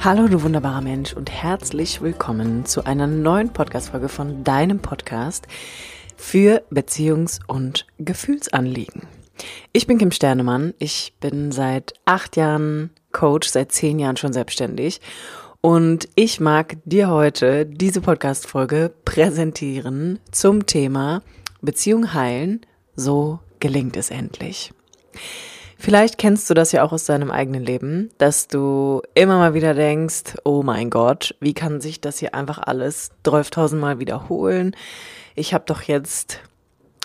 Hallo, du wunderbarer Mensch und herzlich willkommen zu einer neuen Podcast-Folge von deinem Podcast für Beziehungs- und Gefühlsanliegen. Ich bin Kim Sternemann. Ich bin seit acht Jahren Coach, seit zehn Jahren schon selbstständig. Und ich mag dir heute diese Podcast-Folge präsentieren zum Thema Beziehung heilen. So gelingt es endlich. Vielleicht kennst du das ja auch aus deinem eigenen Leben, dass du immer mal wieder denkst, oh mein Gott, wie kann sich das hier einfach alles 12.000 Mal wiederholen? Ich habe doch jetzt,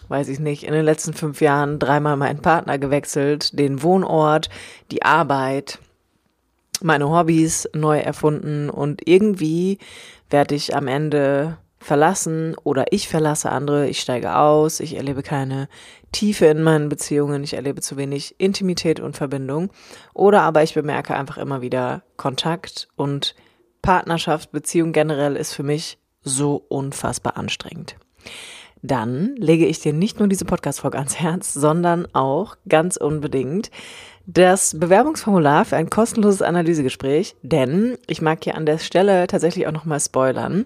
weiß ich nicht, in den letzten fünf Jahren dreimal meinen Partner gewechselt, den Wohnort, die Arbeit, meine Hobbys neu erfunden und irgendwie werde ich am Ende verlassen oder ich verlasse andere, ich steige aus, ich erlebe keine Tiefe in meinen Beziehungen, ich erlebe zu wenig Intimität und Verbindung oder aber ich bemerke einfach immer wieder Kontakt und Partnerschaft, Beziehung generell ist für mich so unfassbar anstrengend. Dann lege ich dir nicht nur diese Podcast-Folge ans Herz, sondern auch ganz unbedingt das Bewerbungsformular für ein kostenloses Analysegespräch, denn ich mag hier an der Stelle tatsächlich auch nochmal spoilern.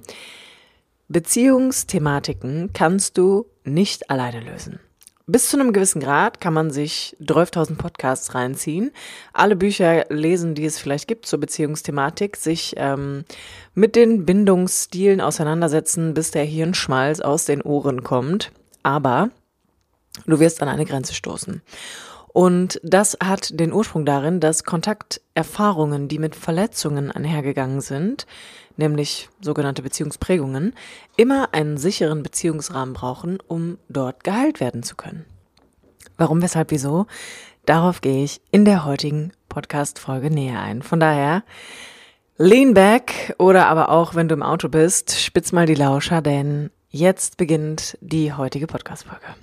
Beziehungsthematiken kannst du nicht alleine lösen. Bis zu einem gewissen Grad kann man sich 12.000 Podcasts reinziehen, alle Bücher lesen, die es vielleicht gibt zur Beziehungsthematik, sich ähm, mit den Bindungsstilen auseinandersetzen, bis der Hirnschmalz aus den Ohren kommt. Aber du wirst an eine Grenze stoßen. Und das hat den Ursprung darin, dass Kontakterfahrungen, die mit Verletzungen einhergegangen sind, nämlich sogenannte Beziehungsprägungen, immer einen sicheren Beziehungsrahmen brauchen, um dort geheilt werden zu können. Warum, weshalb, wieso? Darauf gehe ich in der heutigen Podcast-Folge näher ein. Von daher, lean back oder aber auch, wenn du im Auto bist, spitz mal die Lauscher, denn jetzt beginnt die heutige Podcast-Folge.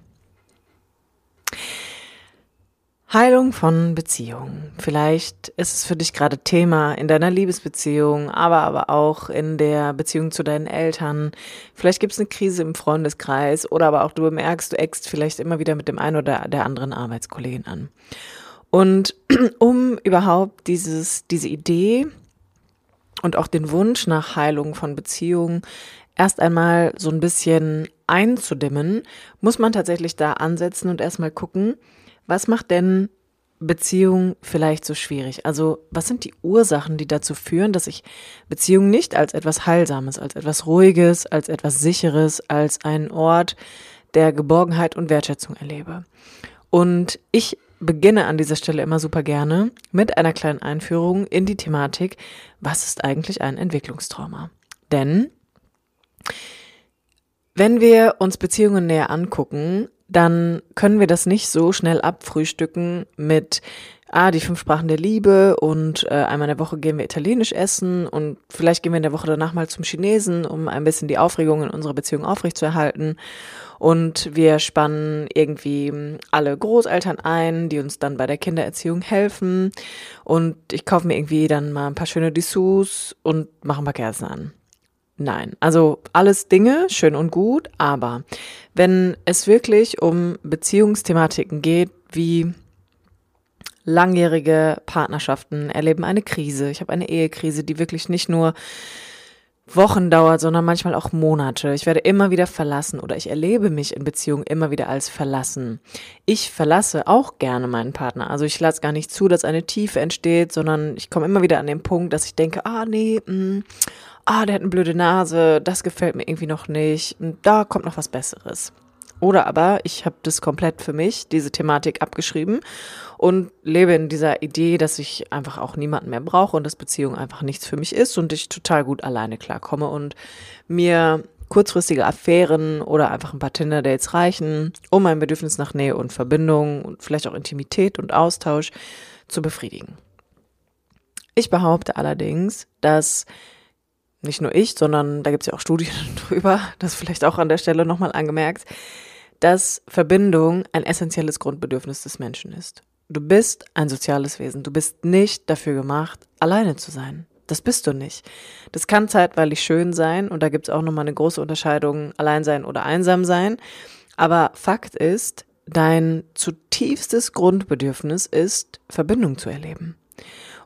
Heilung von Beziehungen. Vielleicht ist es für dich gerade Thema in deiner Liebesbeziehung, aber aber auch in der Beziehung zu deinen Eltern. Vielleicht gibt es eine Krise im Freundeskreis oder aber auch du bemerkst, du eckst vielleicht immer wieder mit dem einen oder der anderen Arbeitskollegin an. Und um überhaupt dieses, diese Idee und auch den Wunsch nach Heilung von Beziehungen erst einmal so ein bisschen einzudimmen, muss man tatsächlich da ansetzen und erstmal gucken, was macht denn Beziehung vielleicht so schwierig? Also, was sind die Ursachen, die dazu führen, dass ich Beziehung nicht als etwas Heilsames, als etwas Ruhiges, als etwas Sicheres, als einen Ort der Geborgenheit und Wertschätzung erlebe? Und ich beginne an dieser Stelle immer super gerne mit einer kleinen Einführung in die Thematik, was ist eigentlich ein Entwicklungstrauma? Denn wenn wir uns Beziehungen näher angucken, dann können wir das nicht so schnell abfrühstücken mit ah, die fünf Sprachen der Liebe und äh, einmal in der Woche gehen wir italienisch essen und vielleicht gehen wir in der Woche danach mal zum Chinesen, um ein bisschen die Aufregung in unserer Beziehung aufrechtzuerhalten. Und wir spannen irgendwie alle Großeltern ein, die uns dann bei der Kindererziehung helfen. Und ich kaufe mir irgendwie dann mal ein paar schöne Dessous und mache ein paar Kerzen an. Nein, also alles Dinge, schön und gut, aber wenn es wirklich um Beziehungsthematiken geht, wie langjährige Partnerschaften erleben eine Krise, ich habe eine Ehekrise, die wirklich nicht nur Wochen dauert, sondern manchmal auch Monate. Ich werde immer wieder verlassen oder ich erlebe mich in Beziehungen immer wieder als verlassen. Ich verlasse auch gerne meinen Partner. Also ich lasse gar nicht zu, dass eine Tiefe entsteht, sondern ich komme immer wieder an den Punkt, dass ich denke, ah nee, mh, mm, ah, der hat eine blöde Nase, das gefällt mir irgendwie noch nicht, da kommt noch was Besseres. Oder aber ich habe das komplett für mich, diese Thematik abgeschrieben und lebe in dieser Idee, dass ich einfach auch niemanden mehr brauche und dass Beziehung einfach nichts für mich ist und ich total gut alleine klarkomme und mir kurzfristige Affären oder einfach ein paar Tinder-Dates reichen, um mein Bedürfnis nach Nähe und Verbindung und vielleicht auch Intimität und Austausch zu befriedigen. Ich behaupte allerdings, dass nicht nur ich, sondern da gibt es ja auch Studien drüber, das vielleicht auch an der Stelle nochmal angemerkt, dass Verbindung ein essentielles Grundbedürfnis des Menschen ist. Du bist ein soziales Wesen. Du bist nicht dafür gemacht, alleine zu sein. Das bist du nicht. Das kann zeitweilig schön sein und da gibt es auch nochmal eine große Unterscheidung, allein sein oder einsam sein. Aber Fakt ist, dein zutiefstes Grundbedürfnis ist, Verbindung zu erleben.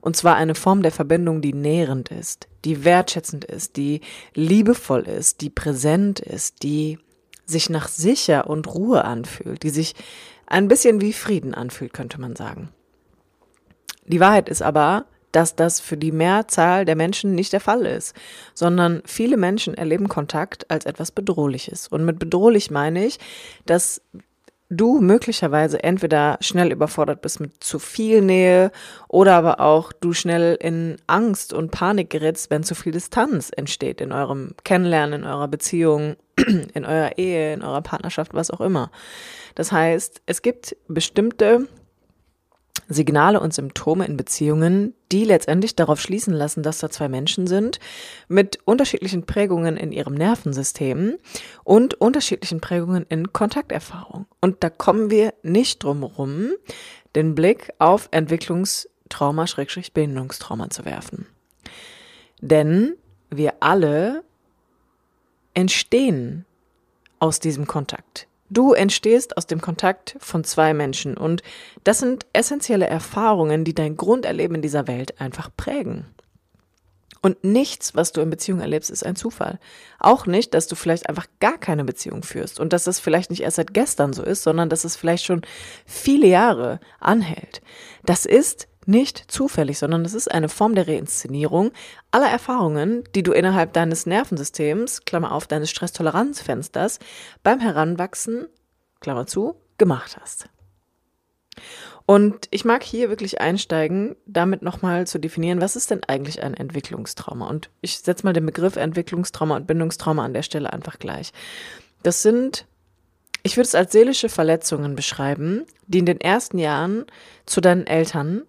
Und zwar eine Form der Verbindung, die nährend ist, die wertschätzend ist, die liebevoll ist, die präsent ist, die sich nach sicher und Ruhe anfühlt, die sich ein bisschen wie Frieden anfühlt, könnte man sagen. Die Wahrheit ist aber, dass das für die Mehrzahl der Menschen nicht der Fall ist, sondern viele Menschen erleben Kontakt als etwas Bedrohliches. Und mit bedrohlich meine ich, dass du möglicherweise entweder schnell überfordert bist mit zu viel Nähe oder aber auch du schnell in Angst und Panik gerätst, wenn zu viel Distanz entsteht in eurem Kennenlernen, in eurer Beziehung, in eurer Ehe, in eurer Partnerschaft, was auch immer. Das heißt, es gibt bestimmte Signale und Symptome in Beziehungen, die letztendlich darauf schließen lassen, dass da zwei Menschen sind mit unterschiedlichen Prägungen in ihrem Nervensystem und unterschiedlichen Prägungen in Kontakterfahrung. Und da kommen wir nicht drum herum, den Blick auf Entwicklungstrauma, Schrägstrich Bindungstrauma zu werfen. Denn wir alle entstehen aus diesem Kontakt. Du entstehst aus dem Kontakt von zwei Menschen und das sind essentielle Erfahrungen, die dein Grunderleben in dieser Welt einfach prägen. Und nichts, was du in Beziehung erlebst, ist ein Zufall. Auch nicht, dass du vielleicht einfach gar keine Beziehung führst und dass das vielleicht nicht erst seit gestern so ist, sondern dass es vielleicht schon viele Jahre anhält. Das ist nicht zufällig, sondern es ist eine Form der Reinszenierung aller Erfahrungen, die du innerhalb deines Nervensystems, Klammer auf, deines Stresstoleranzfensters, beim Heranwachsen, Klammer zu, gemacht hast. Und ich mag hier wirklich einsteigen, damit nochmal zu definieren, was ist denn eigentlich ein Entwicklungstrauma? Und ich setze mal den Begriff Entwicklungstrauma und Bindungstrauma an der Stelle einfach gleich. Das sind, ich würde es als seelische Verletzungen beschreiben, die in den ersten Jahren zu deinen Eltern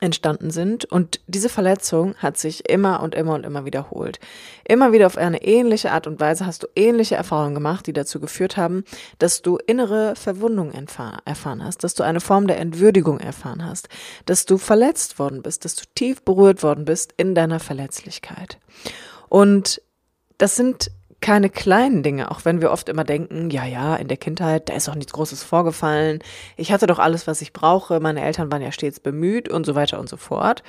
entstanden sind. Und diese Verletzung hat sich immer und immer und immer wiederholt. Immer wieder auf eine ähnliche Art und Weise hast du ähnliche Erfahrungen gemacht, die dazu geführt haben, dass du innere Verwundung erfahren hast, dass du eine Form der Entwürdigung erfahren hast, dass du verletzt worden bist, dass du tief berührt worden bist in deiner Verletzlichkeit. Und das sind keine kleinen Dinge, auch wenn wir oft immer denken, ja, ja, in der Kindheit, da ist doch nichts Großes vorgefallen. Ich hatte doch alles, was ich brauche. Meine Eltern waren ja stets bemüht und so weiter und so fort.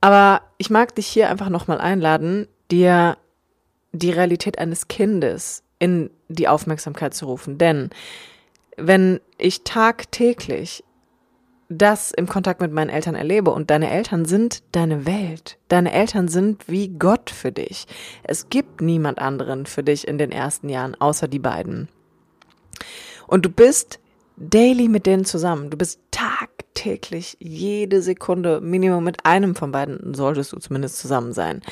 Aber ich mag dich hier einfach nochmal einladen, dir die Realität eines Kindes in die Aufmerksamkeit zu rufen. Denn wenn ich tagtäglich das im Kontakt mit meinen Eltern erlebe. Und deine Eltern sind deine Welt. Deine Eltern sind wie Gott für dich. Es gibt niemand anderen für dich in den ersten Jahren, außer die beiden. Und du bist daily mit denen zusammen. Du bist tagtäglich, jede Sekunde, Minimum mit einem von beiden solltest du zumindest zusammen sein.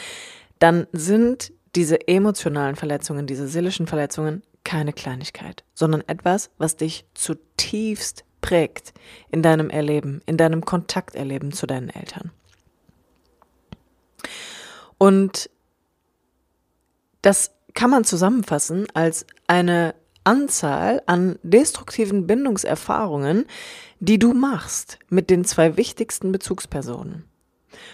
Dann sind diese emotionalen Verletzungen, diese seelischen Verletzungen keine Kleinigkeit, sondern etwas, was dich zutiefst prägt in deinem Erleben, in deinem Kontakterleben zu deinen Eltern. Und das kann man zusammenfassen als eine Anzahl an destruktiven Bindungserfahrungen, die du machst mit den zwei wichtigsten Bezugspersonen.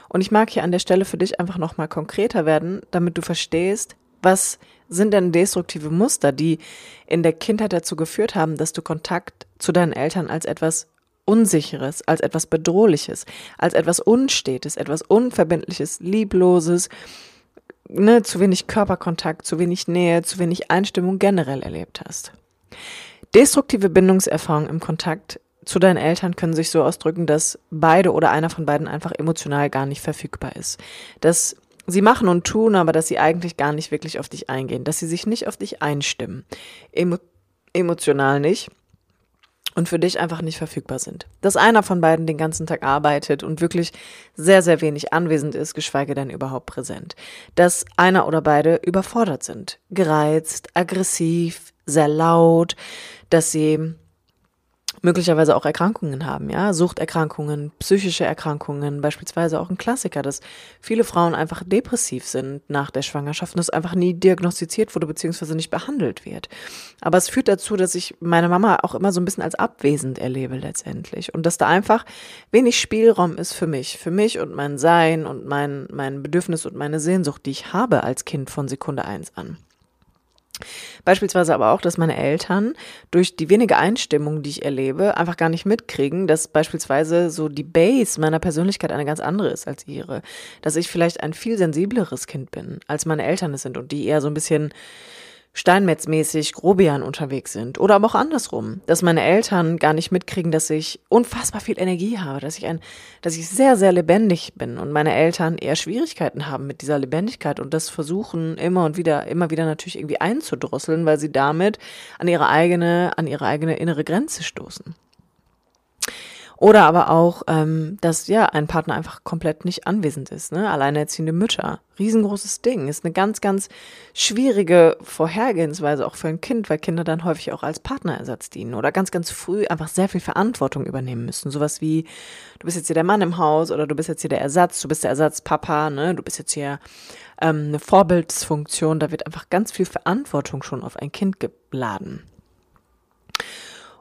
Und ich mag hier an der Stelle für dich einfach nochmal konkreter werden, damit du verstehst, was sind denn destruktive Muster, die in der Kindheit dazu geführt haben, dass du Kontakt zu deinen Eltern als etwas Unsicheres, als etwas Bedrohliches, als etwas Unstetes, etwas Unverbindliches, Liebloses, ne, zu wenig Körperkontakt, zu wenig Nähe, zu wenig Einstimmung generell erlebt hast. Destruktive Bindungserfahrungen im Kontakt zu deinen Eltern können sich so ausdrücken, dass beide oder einer von beiden einfach emotional gar nicht verfügbar ist. Dass sie machen und tun, aber dass sie eigentlich gar nicht wirklich auf dich eingehen, dass sie sich nicht auf dich einstimmen, emo emotional nicht und für dich einfach nicht verfügbar sind. Dass einer von beiden den ganzen Tag arbeitet und wirklich sehr, sehr wenig anwesend ist, geschweige denn überhaupt präsent. Dass einer oder beide überfordert sind, gereizt, aggressiv, sehr laut, dass sie möglicherweise auch Erkrankungen haben, ja, Suchterkrankungen, psychische Erkrankungen, beispielsweise auch ein Klassiker, dass viele Frauen einfach depressiv sind nach der Schwangerschaft und es einfach nie diagnostiziert wurde beziehungsweise nicht behandelt wird. Aber es führt dazu, dass ich meine Mama auch immer so ein bisschen als abwesend erlebe letztendlich und dass da einfach wenig Spielraum ist für mich, für mich und mein Sein und mein mein Bedürfnis und meine Sehnsucht, die ich habe als Kind von Sekunde eins an. Beispielsweise aber auch, dass meine Eltern durch die wenige Einstimmung, die ich erlebe, einfach gar nicht mitkriegen, dass beispielsweise so die Base meiner Persönlichkeit eine ganz andere ist als ihre. Dass ich vielleicht ein viel sensibleres Kind bin, als meine Eltern es sind und die eher so ein bisschen steinmetzmäßig Grobian unterwegs sind. Oder aber auch andersrum, dass meine Eltern gar nicht mitkriegen, dass ich unfassbar viel Energie habe, dass ich ein, dass ich sehr, sehr lebendig bin und meine Eltern eher Schwierigkeiten haben mit dieser Lebendigkeit und das versuchen immer und wieder, immer wieder natürlich irgendwie einzudrosseln, weil sie damit an ihre eigene, an ihre eigene innere Grenze stoßen. Oder aber auch, ähm, dass ja ein Partner einfach komplett nicht anwesend ist. Ne? Alleinerziehende Mütter, riesengroßes Ding, ist eine ganz, ganz schwierige Vorhergehensweise auch für ein Kind, weil Kinder dann häufig auch als Partnerersatz dienen oder ganz, ganz früh einfach sehr viel Verantwortung übernehmen müssen. Sowas wie, du bist jetzt hier der Mann im Haus oder du bist jetzt hier der Ersatz, du bist der Ersatzpapa, ne? du bist jetzt hier ähm, eine Vorbildsfunktion. Da wird einfach ganz viel Verantwortung schon auf ein Kind geladen.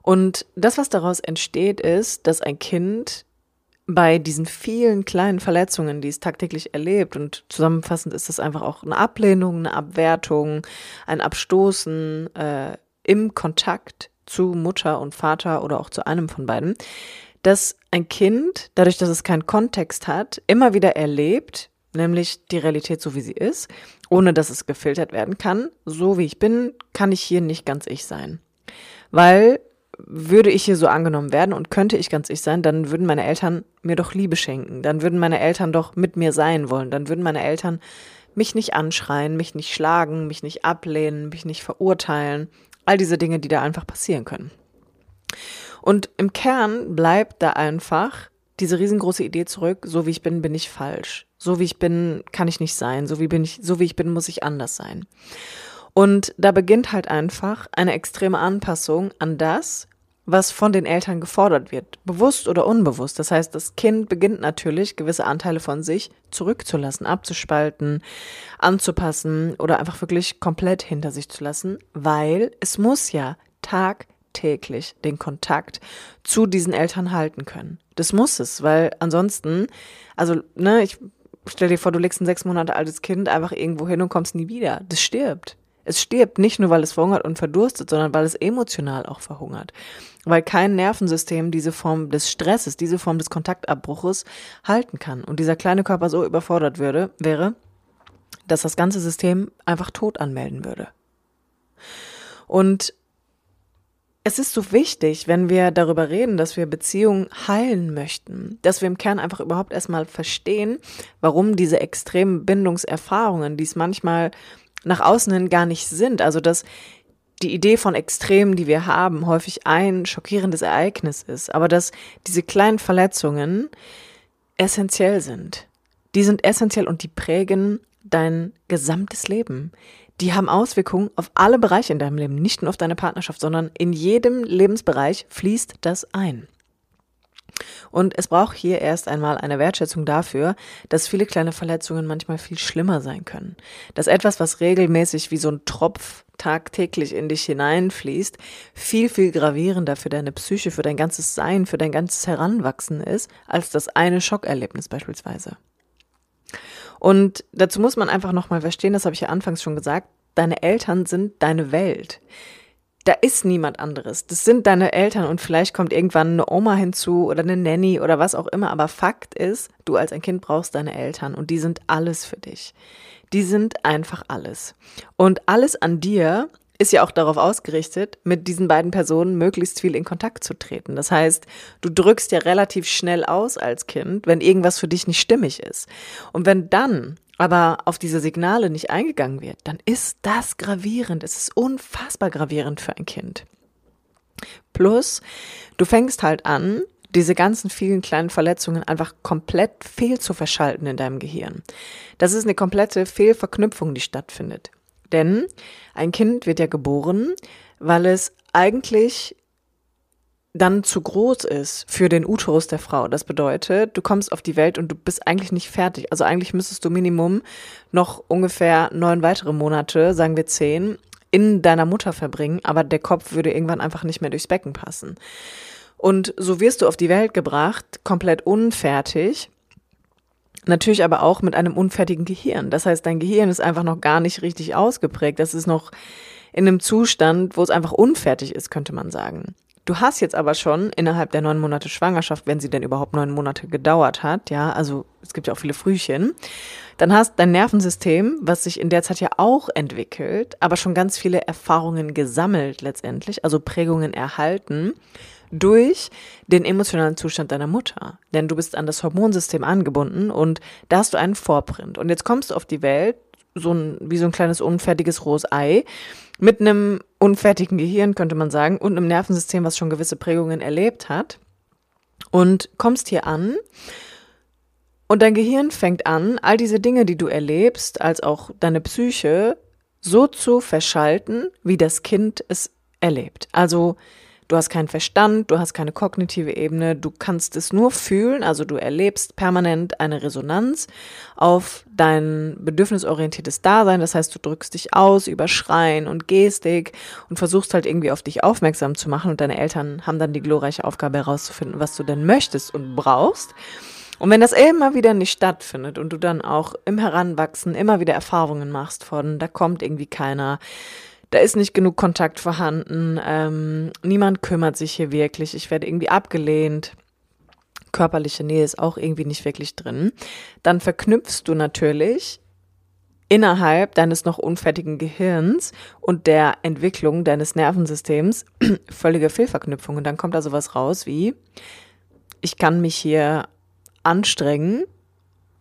Und das, was daraus entsteht, ist, dass ein Kind bei diesen vielen kleinen Verletzungen, die es tagtäglich erlebt, und zusammenfassend ist das einfach auch eine Ablehnung, eine Abwertung, ein Abstoßen äh, im Kontakt zu Mutter und Vater oder auch zu einem von beiden, dass ein Kind, dadurch, dass es keinen Kontext hat, immer wieder erlebt, nämlich die Realität so wie sie ist, ohne dass es gefiltert werden kann. So wie ich bin, kann ich hier nicht ganz ich sein. Weil würde ich hier so angenommen werden und könnte ich ganz ich sein, dann würden meine Eltern mir doch Liebe schenken. Dann würden meine Eltern doch mit mir sein wollen. Dann würden meine Eltern mich nicht anschreien, mich nicht schlagen, mich nicht ablehnen, mich nicht verurteilen. All diese Dinge, die da einfach passieren können. Und im Kern bleibt da einfach diese riesengroße Idee zurück, so wie ich bin, bin ich falsch. So wie ich bin, kann ich nicht sein. So wie bin ich, so wie ich bin, muss ich anders sein. Und da beginnt halt einfach eine extreme Anpassung an das, was von den Eltern gefordert wird, bewusst oder unbewusst. Das heißt, das Kind beginnt natürlich, gewisse Anteile von sich zurückzulassen, abzuspalten, anzupassen oder einfach wirklich komplett hinter sich zu lassen, weil es muss ja tagtäglich den Kontakt zu diesen Eltern halten können. Das muss es, weil ansonsten, also, ne, ich stell dir vor, du legst ein sechs Monate altes Kind einfach irgendwo hin und kommst nie wieder. Das stirbt. Es stirbt nicht nur, weil es verhungert und verdurstet, sondern weil es emotional auch verhungert. Weil kein Nervensystem diese Form des Stresses, diese Form des Kontaktabbruches halten kann. Und dieser kleine Körper so überfordert würde, wäre, dass das ganze System einfach tot anmelden würde. Und es ist so wichtig, wenn wir darüber reden, dass wir Beziehungen heilen möchten, dass wir im Kern einfach überhaupt erstmal verstehen, warum diese extremen Bindungserfahrungen, die es manchmal nach außen hin gar nicht sind. Also dass die Idee von Extremen, die wir haben, häufig ein schockierendes Ereignis ist, aber dass diese kleinen Verletzungen essentiell sind. Die sind essentiell und die prägen dein gesamtes Leben. Die haben Auswirkungen auf alle Bereiche in deinem Leben, nicht nur auf deine Partnerschaft, sondern in jedem Lebensbereich fließt das ein. Und es braucht hier erst einmal eine Wertschätzung dafür, dass viele kleine Verletzungen manchmal viel schlimmer sein können. Dass etwas, was regelmäßig wie so ein Tropf tagtäglich in dich hineinfließt, viel, viel gravierender für deine Psyche, für dein ganzes Sein, für dein ganzes Heranwachsen ist, als das eine Schockerlebnis beispielsweise. Und dazu muss man einfach nochmal verstehen, das habe ich ja anfangs schon gesagt, deine Eltern sind deine Welt da ist niemand anderes. Das sind deine Eltern und vielleicht kommt irgendwann eine Oma hinzu oder eine Nanny oder was auch immer. Aber Fakt ist, du als ein Kind brauchst deine Eltern und die sind alles für dich. Die sind einfach alles. Und alles an dir ist ja auch darauf ausgerichtet, mit diesen beiden Personen möglichst viel in Kontakt zu treten. Das heißt, du drückst ja relativ schnell aus als Kind, wenn irgendwas für dich nicht stimmig ist. Und wenn dann aber auf diese Signale nicht eingegangen wird, dann ist das gravierend. Es ist unfassbar gravierend für ein Kind. Plus, du fängst halt an, diese ganzen vielen kleinen Verletzungen einfach komplett fehl zu verschalten in deinem Gehirn. Das ist eine komplette Fehlverknüpfung, die stattfindet. Denn ein Kind wird ja geboren, weil es eigentlich dann zu groß ist für den Uterus der Frau. Das bedeutet, du kommst auf die Welt und du bist eigentlich nicht fertig. Also eigentlich müsstest du Minimum noch ungefähr neun weitere Monate, sagen wir zehn, in deiner Mutter verbringen, aber der Kopf würde irgendwann einfach nicht mehr durchs Becken passen. Und so wirst du auf die Welt gebracht, komplett unfertig. Natürlich aber auch mit einem unfertigen Gehirn. Das heißt, dein Gehirn ist einfach noch gar nicht richtig ausgeprägt. Das ist noch in einem Zustand, wo es einfach unfertig ist, könnte man sagen. Du hast jetzt aber schon innerhalb der neun Monate Schwangerschaft, wenn sie denn überhaupt neun Monate gedauert hat, ja, also es gibt ja auch viele Frühchen, dann hast dein Nervensystem, was sich in der Zeit ja auch entwickelt, aber schon ganz viele Erfahrungen gesammelt letztendlich, also Prägungen erhalten durch den emotionalen Zustand deiner Mutter. Denn du bist an das Hormonsystem angebunden und da hast du einen Vorprint. Und jetzt kommst du auf die Welt, so ein, wie so ein kleines unfertiges rohes Ei, mit einem unfertigen Gehirn, könnte man sagen, und einem Nervensystem, was schon gewisse Prägungen erlebt hat. Und kommst hier an und dein Gehirn fängt an, all diese Dinge, die du erlebst, als auch deine Psyche, so zu verschalten, wie das Kind es erlebt. Also Du hast keinen Verstand, du hast keine kognitive Ebene, du kannst es nur fühlen, also du erlebst permanent eine Resonanz auf dein bedürfnisorientiertes Dasein. Das heißt, du drückst dich aus über Schreien und Gestik und versuchst halt irgendwie auf dich aufmerksam zu machen und deine Eltern haben dann die glorreiche Aufgabe herauszufinden, was du denn möchtest und brauchst. Und wenn das immer wieder nicht stattfindet und du dann auch im Heranwachsen immer wieder Erfahrungen machst von, da kommt irgendwie keiner, da ist nicht genug Kontakt vorhanden, ähm, niemand kümmert sich hier wirklich, ich werde irgendwie abgelehnt, körperliche Nähe ist auch irgendwie nicht wirklich drin, dann verknüpfst du natürlich innerhalb deines noch unfertigen Gehirns und der Entwicklung deines Nervensystems völlige Fehlverknüpfungen. Dann kommt da sowas raus wie, ich kann mich hier anstrengen,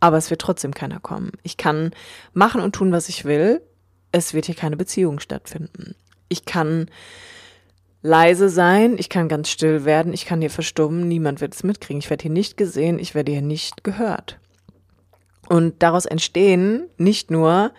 aber es wird trotzdem keiner kommen. Ich kann machen und tun, was ich will, es wird hier keine Beziehung stattfinden. Ich kann leise sein, ich kann ganz still werden, ich kann hier verstummen, niemand wird es mitkriegen, ich werde hier nicht gesehen, ich werde hier nicht gehört. Und daraus entstehen nicht nur,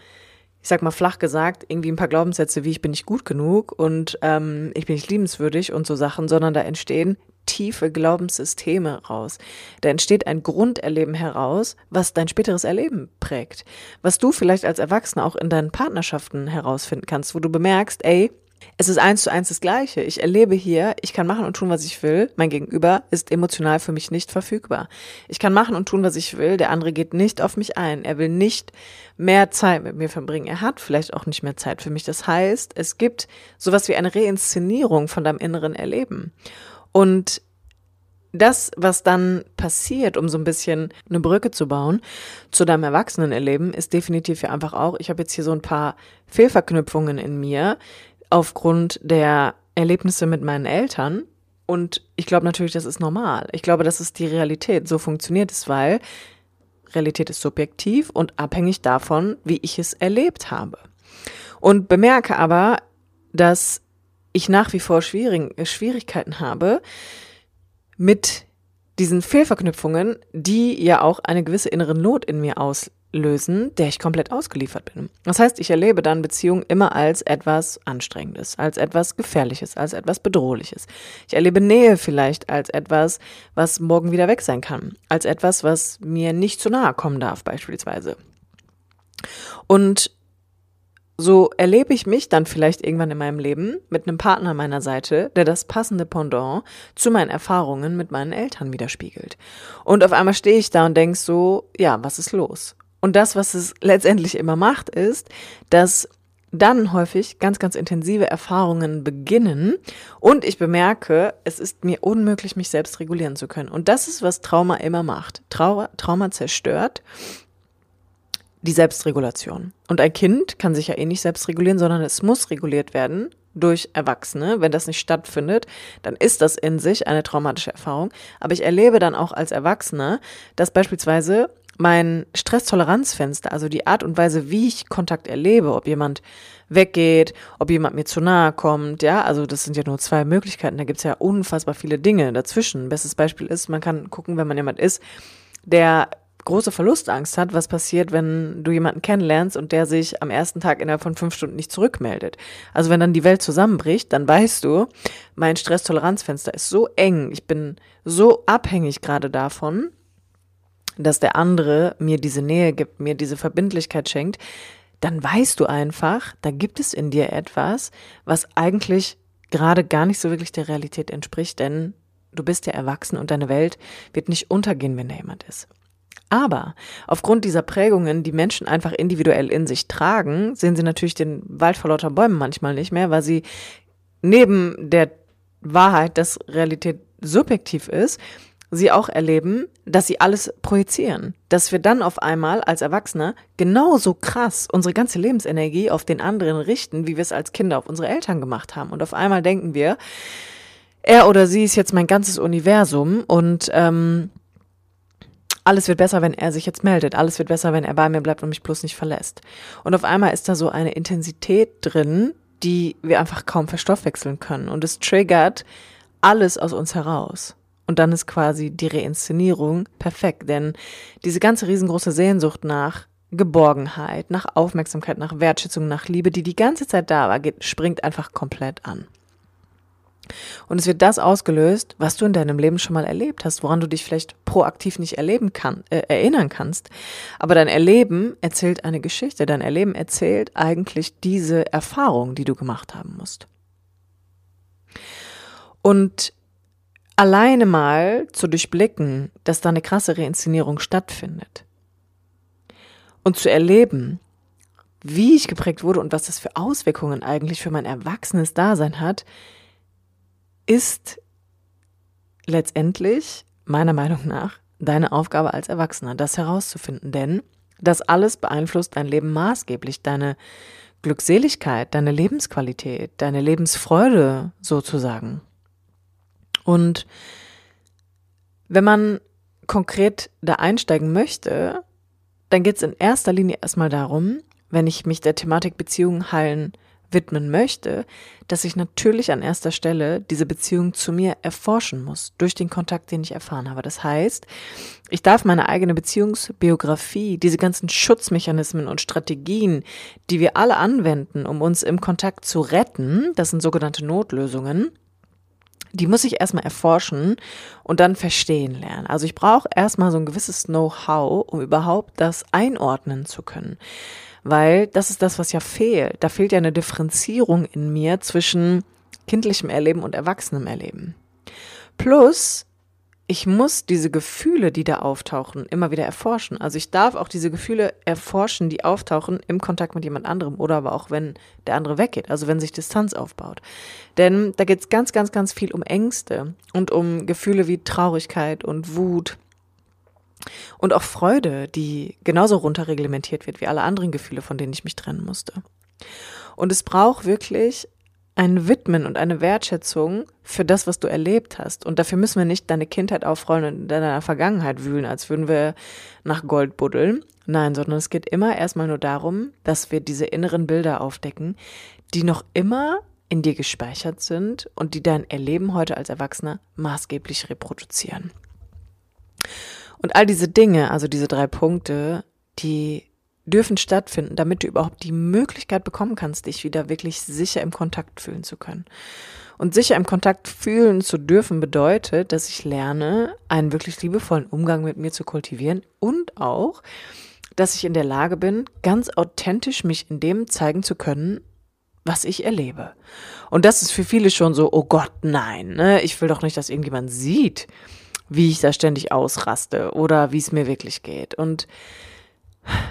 ich sag mal flach gesagt, irgendwie ein paar Glaubenssätze wie ich bin nicht gut genug und ähm, ich bin nicht liebenswürdig und so Sachen, sondern da entstehen tiefe Glaubenssysteme raus. Da entsteht ein Grunderleben heraus, was dein späteres Erleben prägt. Was du vielleicht als Erwachsener auch in deinen Partnerschaften herausfinden kannst, wo du bemerkst, ey, es ist eins zu eins das Gleiche. Ich erlebe hier, ich kann machen und tun, was ich will. Mein Gegenüber ist emotional für mich nicht verfügbar. Ich kann machen und tun, was ich will. Der andere geht nicht auf mich ein. Er will nicht mehr Zeit mit mir verbringen. Er hat vielleicht auch nicht mehr Zeit für mich. Das heißt, es gibt sowas wie eine Reinszenierung von deinem inneren Erleben. Und das, was dann passiert, um so ein bisschen eine Brücke zu bauen zu deinem Erwachsenenerleben, ist definitiv ja einfach auch, ich habe jetzt hier so ein paar Fehlverknüpfungen in mir aufgrund der Erlebnisse mit meinen Eltern. Und ich glaube natürlich, das ist normal. Ich glaube, das ist die Realität. So funktioniert es, weil Realität ist subjektiv und abhängig davon, wie ich es erlebt habe. Und bemerke aber, dass ich nach wie vor Schwierig Schwierigkeiten habe mit diesen Fehlverknüpfungen, die ja auch eine gewisse innere Not in mir auslösen, der ich komplett ausgeliefert bin. Das heißt, ich erlebe dann Beziehungen immer als etwas Anstrengendes, als etwas Gefährliches, als etwas Bedrohliches. Ich erlebe Nähe vielleicht als etwas, was morgen wieder weg sein kann, als etwas, was mir nicht zu nahe kommen darf, beispielsweise. Und so erlebe ich mich dann vielleicht irgendwann in meinem Leben mit einem Partner an meiner Seite, der das passende Pendant zu meinen Erfahrungen mit meinen Eltern widerspiegelt. Und auf einmal stehe ich da und denke so, ja, was ist los? Und das, was es letztendlich immer macht, ist, dass dann häufig ganz, ganz intensive Erfahrungen beginnen und ich bemerke, es ist mir unmöglich, mich selbst regulieren zu können. Und das ist, was Trauma immer macht. Trau Trauma zerstört die Selbstregulation. Und ein Kind kann sich ja eh nicht selbst regulieren, sondern es muss reguliert werden durch Erwachsene. Wenn das nicht stattfindet, dann ist das in sich eine traumatische Erfahrung. Aber ich erlebe dann auch als Erwachsene, dass beispielsweise mein Stresstoleranzfenster, also die Art und Weise, wie ich Kontakt erlebe, ob jemand weggeht, ob jemand mir zu nahe kommt, ja, also das sind ja nur zwei Möglichkeiten, da gibt's ja unfassbar viele Dinge dazwischen. Bestes Beispiel ist, man kann gucken, wenn man jemand ist, der große Verlustangst hat, was passiert, wenn du jemanden kennenlernst und der sich am ersten Tag innerhalb von fünf Stunden nicht zurückmeldet. Also wenn dann die Welt zusammenbricht, dann weißt du, mein Stresstoleranzfenster ist so eng, ich bin so abhängig gerade davon, dass der andere mir diese Nähe gibt, mir diese Verbindlichkeit schenkt, dann weißt du einfach, da gibt es in dir etwas, was eigentlich gerade gar nicht so wirklich der Realität entspricht, denn du bist ja erwachsen und deine Welt wird nicht untergehen, wenn da jemand ist. Aber aufgrund dieser Prägungen, die Menschen einfach individuell in sich tragen, sehen sie natürlich den Wald vor lauter Bäumen manchmal nicht mehr, weil sie neben der Wahrheit, dass Realität subjektiv ist, sie auch erleben, dass sie alles projizieren. Dass wir dann auf einmal als Erwachsene genauso krass unsere ganze Lebensenergie auf den anderen richten, wie wir es als Kinder auf unsere Eltern gemacht haben. Und auf einmal denken wir, er oder sie ist jetzt mein ganzes Universum und ähm, alles wird besser, wenn er sich jetzt meldet. Alles wird besser, wenn er bei mir bleibt und mich bloß nicht verlässt. Und auf einmal ist da so eine Intensität drin, die wir einfach kaum verstoffwechseln können. Und es triggert alles aus uns heraus. Und dann ist quasi die Reinszenierung perfekt, denn diese ganze riesengroße Sehnsucht nach Geborgenheit, nach Aufmerksamkeit, nach Wertschätzung, nach Liebe, die die ganze Zeit da war, geht, springt einfach komplett an. Und es wird das ausgelöst, was du in deinem Leben schon mal erlebt hast, woran du dich vielleicht proaktiv nicht erleben kann, äh, erinnern kannst. Aber dein Erleben erzählt eine Geschichte. Dein Erleben erzählt eigentlich diese Erfahrung, die du gemacht haben musst. Und alleine mal zu durchblicken, dass da eine krasse Reinszenierung stattfindet. Und zu erleben, wie ich geprägt wurde und was das für Auswirkungen eigentlich für mein erwachsenes Dasein hat, ist letztendlich, meiner Meinung nach, deine Aufgabe als Erwachsener, das herauszufinden. Denn das alles beeinflusst dein Leben maßgeblich, deine Glückseligkeit, deine Lebensqualität, deine Lebensfreude sozusagen. Und wenn man konkret da einsteigen möchte, dann geht es in erster Linie erstmal darum, wenn ich mich der Thematik Beziehungen heilen widmen möchte, dass ich natürlich an erster Stelle diese Beziehung zu mir erforschen muss, durch den Kontakt, den ich erfahren habe. Das heißt, ich darf meine eigene Beziehungsbiografie, diese ganzen Schutzmechanismen und Strategien, die wir alle anwenden, um uns im Kontakt zu retten, das sind sogenannte Notlösungen, die muss ich erstmal erforschen und dann verstehen lernen. Also ich brauche erstmal so ein gewisses Know-how, um überhaupt das einordnen zu können weil das ist das, was ja fehlt. Da fehlt ja eine Differenzierung in mir zwischen kindlichem Erleben und erwachsenem Erleben. Plus, ich muss diese Gefühle, die da auftauchen, immer wieder erforschen. Also ich darf auch diese Gefühle erforschen, die auftauchen im Kontakt mit jemand anderem oder aber auch wenn der andere weggeht, also wenn sich Distanz aufbaut. Denn da geht es ganz, ganz, ganz viel um Ängste und um Gefühle wie Traurigkeit und Wut und auch Freude, die genauso runterreglementiert wird wie alle anderen Gefühle, von denen ich mich trennen musste. Und es braucht wirklich ein Widmen und eine Wertschätzung für das, was du erlebt hast. Und dafür müssen wir nicht deine Kindheit aufrollen und in deiner Vergangenheit wühlen, als würden wir nach Gold buddeln. Nein, sondern es geht immer erstmal nur darum, dass wir diese inneren Bilder aufdecken, die noch immer in dir gespeichert sind und die dein Erleben heute als Erwachsener maßgeblich reproduzieren. Und all diese Dinge, also diese drei Punkte, die dürfen stattfinden, damit du überhaupt die Möglichkeit bekommen kannst, dich wieder wirklich sicher im Kontakt fühlen zu können. Und sicher im Kontakt fühlen zu dürfen bedeutet, dass ich lerne, einen wirklich liebevollen Umgang mit mir zu kultivieren und auch, dass ich in der Lage bin, ganz authentisch mich in dem zeigen zu können, was ich erlebe. Und das ist für viele schon so, oh Gott, nein, ne? ich will doch nicht, dass irgendjemand sieht, wie ich da ständig ausraste oder wie es mir wirklich geht. Und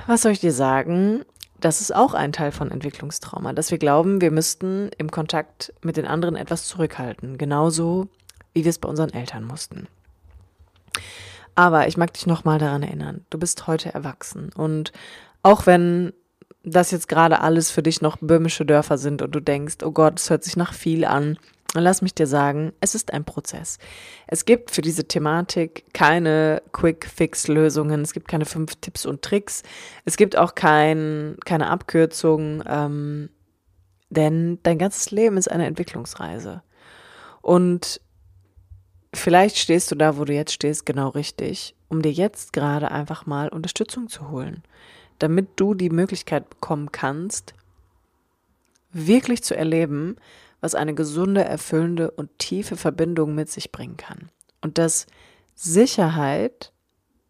was soll ich dir sagen? Das ist auch ein Teil von Entwicklungstrauma, dass wir glauben, wir müssten im Kontakt mit den anderen etwas zurückhalten, genauso wie wir es bei unseren Eltern mussten. Aber ich mag dich nochmal daran erinnern, du bist heute erwachsen und auch wenn das jetzt gerade alles für dich noch böhmische Dörfer sind und du denkst, oh Gott, es hört sich nach viel an, lass mich dir sagen, es ist ein Prozess. Es gibt für diese Thematik keine Quick-Fix-Lösungen, es gibt keine fünf Tipps und Tricks, es gibt auch kein, keine Abkürzung, ähm, denn dein ganzes Leben ist eine Entwicklungsreise. Und vielleicht stehst du da, wo du jetzt stehst, genau richtig, um dir jetzt gerade einfach mal Unterstützung zu holen, damit du die Möglichkeit bekommen kannst, wirklich zu erleben, was eine gesunde, erfüllende und tiefe Verbindung mit sich bringen kann. Und dass Sicherheit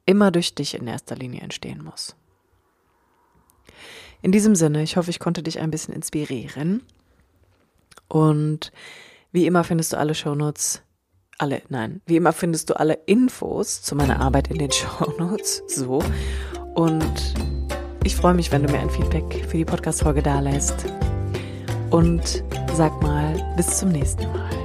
immer durch dich in erster Linie entstehen muss. In diesem Sinne, ich hoffe, ich konnte dich ein bisschen inspirieren. Und wie immer findest du alle Shownotes alle, nein, wie immer findest du alle Infos zu meiner Arbeit in den Show Notes. So. Und ich freue mich, wenn du mir ein Feedback für die Podcast-Folge da lässt. Und sag mal, bis zum nächsten Mal.